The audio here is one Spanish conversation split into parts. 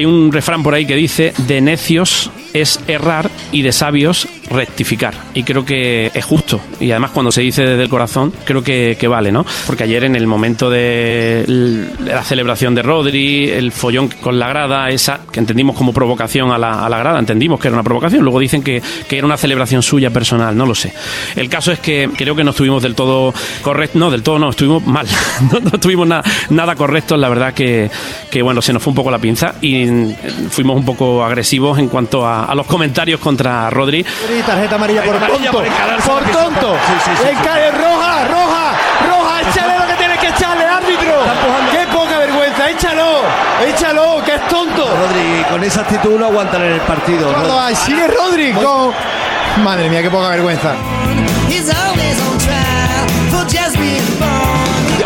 Hay un refrán por ahí que dice, de necios es errar y de sabios rectificar. Y creo que es justo. Y además cuando se dice desde el corazón, creo que, que vale, ¿no? Porque ayer en el momento de la celebración de Rodri, el follón con la grada, esa que entendimos como provocación a la, a la grada, entendimos que era una provocación. Luego dicen que, que, era una celebración suya personal, no lo sé. El caso es que creo que no estuvimos del todo correctos, no, del todo no, estuvimos mal. no, no estuvimos na, nada correctos, la verdad que, que, bueno, se nos fue un poco la pinza y fuimos un poco agresivos en cuanto a, a los comentarios contra Rodri. Tarjeta amarilla por amarilla tonto. Por, por tonto. Sí, sí, sí, roja, roja, roja. Échale lo que tienes que echarle, árbitro. Qué poca vergüenza. Échalo, échalo, que es tonto. Rodri, con esa actitud no aguantan en el partido. Rodri. Sigue Rodri con... Madre mía, qué poca vergüenza.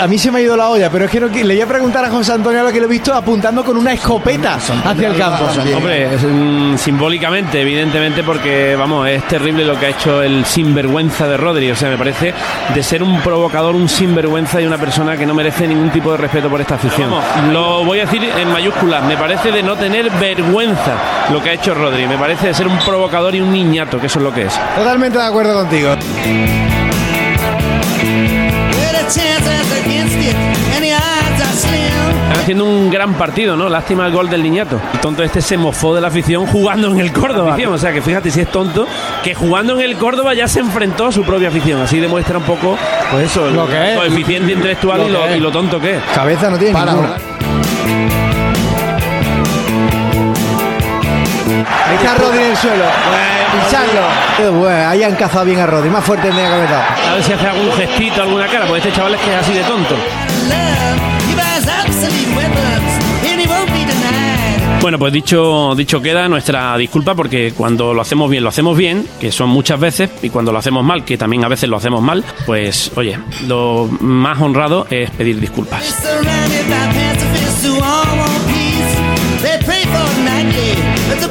A mí se me ha ido la olla, pero es que no, le voy a preguntar a José Antonio lo que lo he visto apuntando con una escopeta hacia el campo. Hombre, es, mm, simbólicamente, evidentemente, porque vamos, es terrible lo que ha hecho el sinvergüenza de Rodri. O sea, me parece de ser un provocador, un sinvergüenza y una persona que no merece ningún tipo de respeto por esta afición. Vamos, lo voy a decir en mayúsculas, me parece de no tener vergüenza lo que ha hecho Rodri. Me parece de ser un provocador y un niñato, que eso es lo que es. Totalmente de acuerdo contigo. Están haciendo un gran partido, ¿no? Lástima el gol del niñato. El tonto este se mofó de la afición jugando en el Córdoba. O sea que fíjate si es tonto, que jugando en el Córdoba ya se enfrentó a su propia afición. Así demuestra un poco, pues eso, lo, que es, coeficiente intelectual lo y, lo, es. y lo tonto que es. Cabeza no tiene Para. ninguna. Ahí está Rodri en el suelo. Pincharlo. Bueno, ahí han cazado bien a Rodri. Más fuerte tendría que haber dado. A ver si hace algún gestito, alguna cara, porque este chaval es que es así de tonto. Bueno, pues dicho, dicho queda nuestra disculpa porque cuando lo hacemos bien, lo hacemos bien, que son muchas veces, y cuando lo hacemos mal, que también a veces lo hacemos mal, pues oye, lo más honrado es pedir disculpas.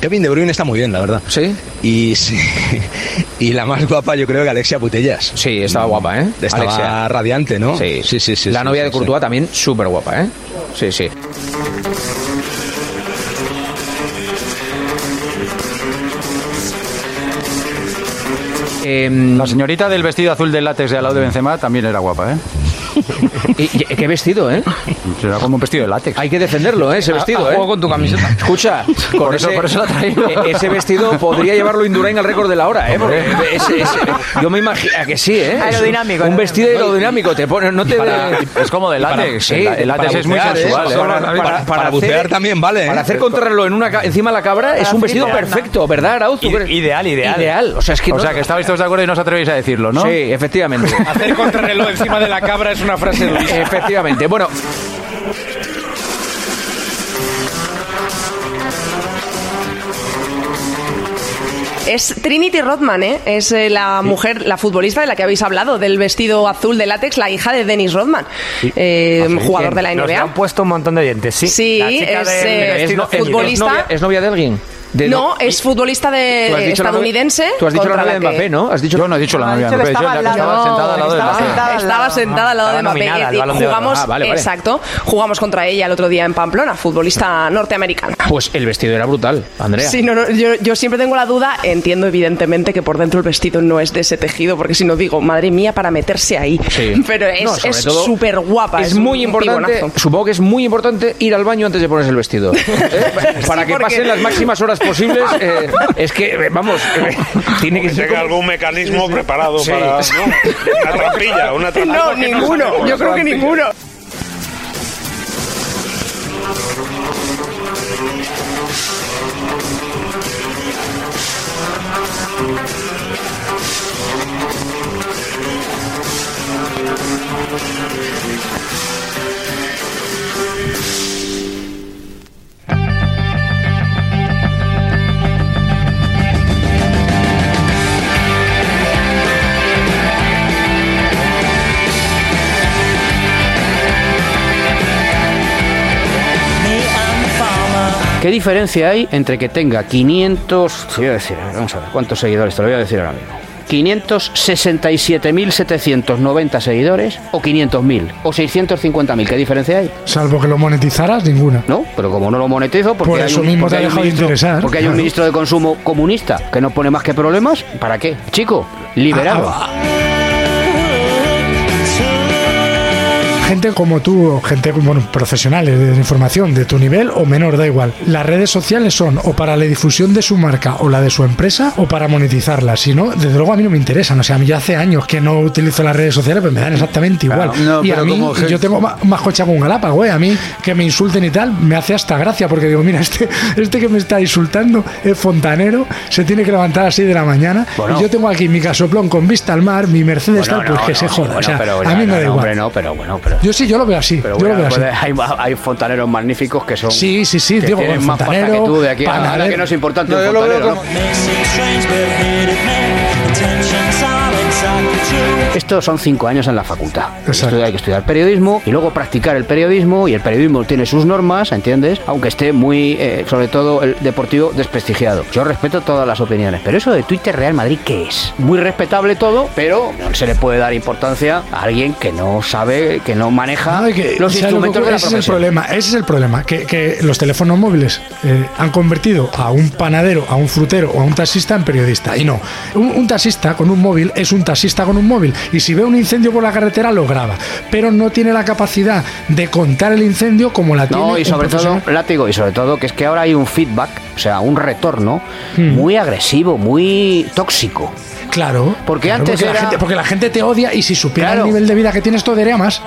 Kevin De Bruyne está muy bien, la verdad. ¿Sí? Y, sí, y la más guapa yo creo que Alexia Putellas. Sí, estaba guapa, ¿eh? Estaba Alexia. radiante, ¿no? Sí, sí, sí. sí la sí, novia sí, de sí. Courtois también súper guapa, ¿eh? Sí, sí. Em, La señorita del vestido azul de látex de al lado de Benzema también era guapa, ¿eh? y- y- ¿Qué vestido, eh? Era como un vestido de látex. Hay que defenderlo, ¿eh? Ese vestido, a ¿eh? juego con tu camiseta. Escucha, con Por eso- ese, por eso la he traído. e- ese vestido podría llevarlo Indurain al récord de la hora, ¿eh? Porque ese- ese- yo me imagino a que sí, ¿eh? Aerodinámico, Un vestido aerodinamico, te pone, no te Para- es como de látex. Sí, el, el látex para es muy bucear, ¿eh? sensual. ¿eh? Para- para- Para, para bucear hacer- también vale, ¿eh? Para hacer contrarreloj en una, encima de la cabra es un vestido perfecto, ¿verdad, Arauz? Ideal, ideal. Ideal, o sea, es que O no- sea, que estabais todos de acuerdo y no os atrevéis a decirlo, ¿no? Sí, efectivamente. Hacer contrarreloj encima de la cabra es una frase efectivamente. Bueno, Es Trinity Rodman, ¿eh? Es eh, la mujer, la futbolista de la que habéis hablado, del vestido azul de látex, la hija de Dennis Rodman, eh, jugador de la Nos NBA. han puesto un montón de dientes, sí. Sí, La chica es, del eh, es futbolista. ¿Es novia, es novia de alguien? De- no, es futbolista de Tú has dicho la novia- estadounidense. Tú has dicho la novia de que- Mbappé, ¿no? Has dicho Yo no he dicho la novia de Mbappé, estaba sentada al lado de Mbappé. Estaba sentada al lado de Mbappé. jugamos, Ah, vale, vale. exacto, jugamos contra ella el otro día en Pamplona, futbolista norteamericana. Pues el vestido era brutal, Andrea. Sí, no, no, yo, yo siempre tengo la duda, entiendo evidentemente que por dentro el vestido no es de ese tejido, porque si no digo, madre mía, para meterse ahí. Sí. Pero es súper guapa. Es muy importante, supongo que es muy importante ir al baño antes de ponerse el vestido. ¿eh? Para Sí, que pasen las máximas horas posibles. eh, es que, eh, vamos, eh, tiene que ser Tenga como- algún mecanismo preparado Sí. para ¿no? una trampilla, una trampilla. No, ninguno. Yo creo que ninguno. ¿Qué diferencia hay entre que tenga 500... Te voy a decir, vamos a ver, ¿cuántos seguidores? Te lo voy a decir ahora mismo. 567.790 seguidores o 500.000 o 650.000. ¿Qué diferencia hay? Salvo que lo monetizaras, ninguna. No, pero como no lo monetizo, porque Por hay eso un, mismo porque te ha hay un dejado de ministro, interesar, porque hay un claro. ministro de consumo comunista que no pone más que problemas, ¿para qué? Chico, liberado. Ah, Gente como tú, o gente bueno, profesionales de información de tu nivel o menor, da igual. Las redes sociales son o para la difusión de su marca o la de su empresa o para monetizarla. Si no, desde luego a mí no me interesan. O sea, a mí ya hace años que no utilizo las redes sociales, pues me dan exactamente igual. Claro, no, y a mí, como yo tengo ma- más cocha con un galápago, ¿eh? A mí que me insulten y tal, me hace hasta gracia porque digo, mira, este, este que me está insultando es fontanero, se tiene que levantar a las 6 de la mañana Bueno. y yo tengo aquí mi casoplón con vista al mar, mi Mercedes Bueno, tal, pues no, que no, se joda. bueno, o sea, pero a mí me no, da igual. hombre, no, pero bueno, pero... Yo sí, yo lo veo así. Pero yo lo bueno, veo así. puede- hay, hay fontaneros magníficos que son. Sí, sí, sí, que digo, tienen más pasta que fontanero, tú de aquí a panadero. ahora que no es importante No, un yo lo veo fontanero, ¿no? Estos son cinco años en la facultad. Esto hay que estudiar periodismo y luego practicar el periodismo y el periodismo tiene sus normas, ¿entiendes? Aunque esté muy, eh, sobre todo el deportivo, desprestigiado. Yo respeto todas las opiniones, pero eso de Twitter Real Madrid, ¿qué es? Muy respetable todo, pero no se le puede dar importancia a alguien que no sabe, que no maneja No, y que- los ¿sabes lo que instrumentos de la ese es el problema, ese es el problema, que, que los teléfonos móviles eh, han convertido a un panadero, a un frutero o a un taxista en periodista. Y no, un, un taxista con un móvil es un taxista con un móvil y si ve un incendio por la carretera lo graba, pero no tiene la capacidad de contar el incendio como la tiene No, y un sobre todo, profesional. látigo, y sobre todo que es que ahora hay un feedback, o sea, un retorno Hmm. muy agresivo, muy tóxico. Claro, Porque claro, antes porque, era- la gente, porque la gente te odia y si supiera Claro. el nivel de vida que tienes, te odiaría más.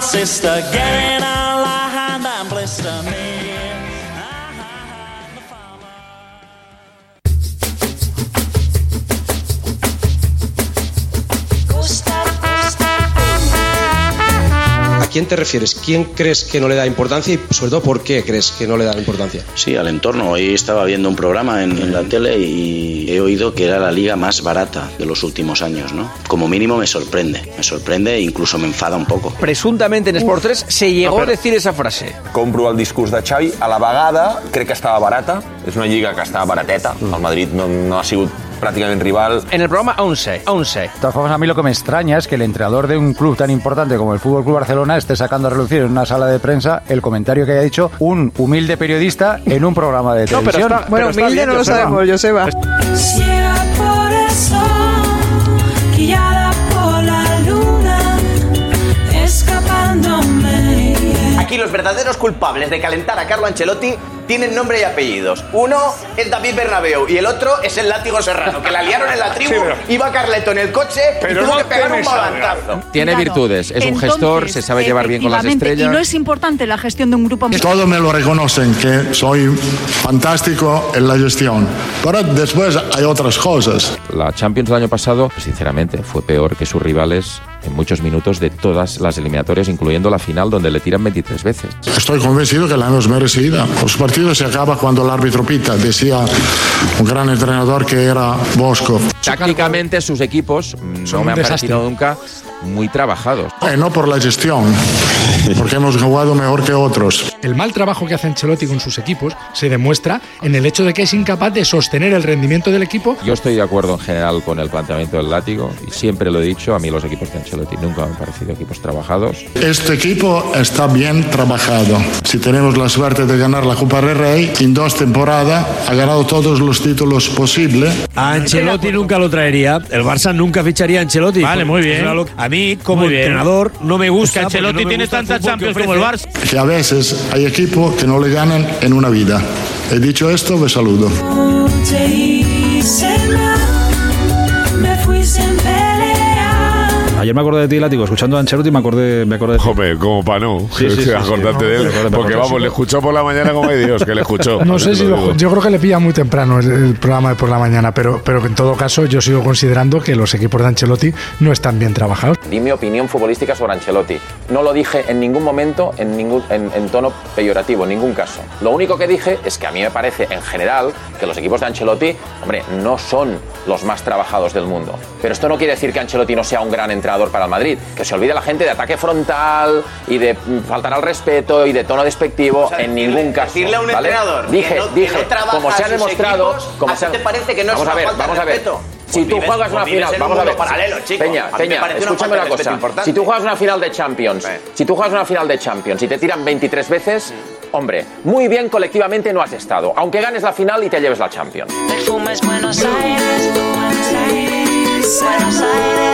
Sister, quién te refieres? ¿Quién crees que no le da importancia y sobre todo por qué crees que no le da importancia? Sí, al entorno. Hoy estaba viendo un programa en, en la tele y he oído que era la liga más barata de los últimos años, ¿no? Como mínimo me sorprende. Me sorprende e incluso me enfada un poco. Presuntamente en Sport 3 se llegó a decir esa frase. Compro el discurs de Xavi. A la vegada crec que estava barata. És una lliga que estava barateta. El Madrid no, no ha sigut pràcticament rival. En el programa aún sé, aún sé. De todas formas, a mí lo que me extraña es que el entrenador de un club tan importante como el Fútbol Club Barcelona esté sacando a relucir en una sala de prensa el comentario que haya dicho un humilde periodista en un programa de No, pero televisión. está- Bueno, pero está humilde bien, no lo sabemos, Joseba. Ciega por el sol, guiada por la luna, escapándome. Aquí Aquí los verdaderos culpables de calentar a Carlo Ancelotti tienen nombre y apellidos. Uno es David Bernabeu y el otro es el látigo serrano, que la liaron en la tribu, Sí, pero- iba Carleto en el coche y Pero tuvo no que pegar un volantazo. Tiene virtudes, es un gestor, se sabe llevar bien con las estrellas. Y no es importante la gestión de un grupo Todos me lo reconocen que soy fantástico en la gestión, pero después hay otras cosas. La Champions del año pasado, sinceramente, fue peor que sus rivales en muchos minutos de todas las eliminatorias, incluyendo la final, donde le tiran 23 veces. Estoy convencido que la hemos merecida. Los partidos se acaba cuando el árbitro pita, decía un gran entrenador que era Bosco. Tácticamente, sus equipos Son no un me han desastre. parecido nunca muy trabajados. Eh, no por la gestión, porque hemos jugado mejor que otros. El mal trabajo que hace Ancelotti con sus equipos se demuestra en el hecho de que es incapaz de sostener el rendimiento del equipo. Yo estoy de acuerdo en general con el planteamiento del látigo y siempre lo he dicho, a mí los equipos de Ancelotti nunca me han parecido equipos trabajados. Este equipo está bien trabajado. Si tenemos la suerte de ganar la Copa del Rey, en dos temporadas ha ganado todos los títulos posibles. A Ancelotti nunca lo traería. El Barça nunca ficharía a Ancelotti. Vale, muy bien. A mí, como Muy bien. entrenador, no me gusta. Es que Ancelotti no me tiene tantas Champions como el ofrece. Que a veces hay equipos que no le ganan en una vida. He dicho esto, me saludo. Ayer me acordé de ti, Látigo, escuchando a Ancelotti me acordé, me acordé de ti. Joder, como para no. Sí, sí, sí, sí. acordarte de él. Porque vamos, le escuchó por la mañana como hay Dios, que le escuchó. No sé si lo lo- digo. yo creo que le pilla muy temprano el, el programa de por la mañana, pero, pero en todo caso yo sigo considerando que los equipos de Ancelotti no están bien trabajados. Di mi opinión futbolística sobre Ancelotti. No lo dije en ningún momento en, ningún, en, en tono peyorativo, en ningún caso. Lo único que dije es que a mí me parece, en general, que los equipos de Ancelotti, hombre, no son los más trabajados del mundo. Pero esto no quiere decir que Ancelotti no sea un gran entrenador para el Madrid. Que se olvide la gente de ataque frontal y de mm, faltar al respeto y de tono despectivo en ningún caso. Decirle a un ¿vale? entrenador dije, que no, que dije, no trabaja como se ha demostrado, equipos, como ¿a se ha- te parece que no es vamos una a ver, falta de vamos a ver. respeto? Si Pues tú vives- juegas una final, vamos a ver. paralelo, chico. Peña, Peña, una escúchame una cosa. importante. Si tú juegas una final de Champions, si tú juegas una final de Champions y te tiran 23 veces, hombre, muy bien colectivamente no has estado. Aunque ganes la final y te lleves la Champions. Perfumes Buenos Aires, Buenos Aires, Buenos Aires,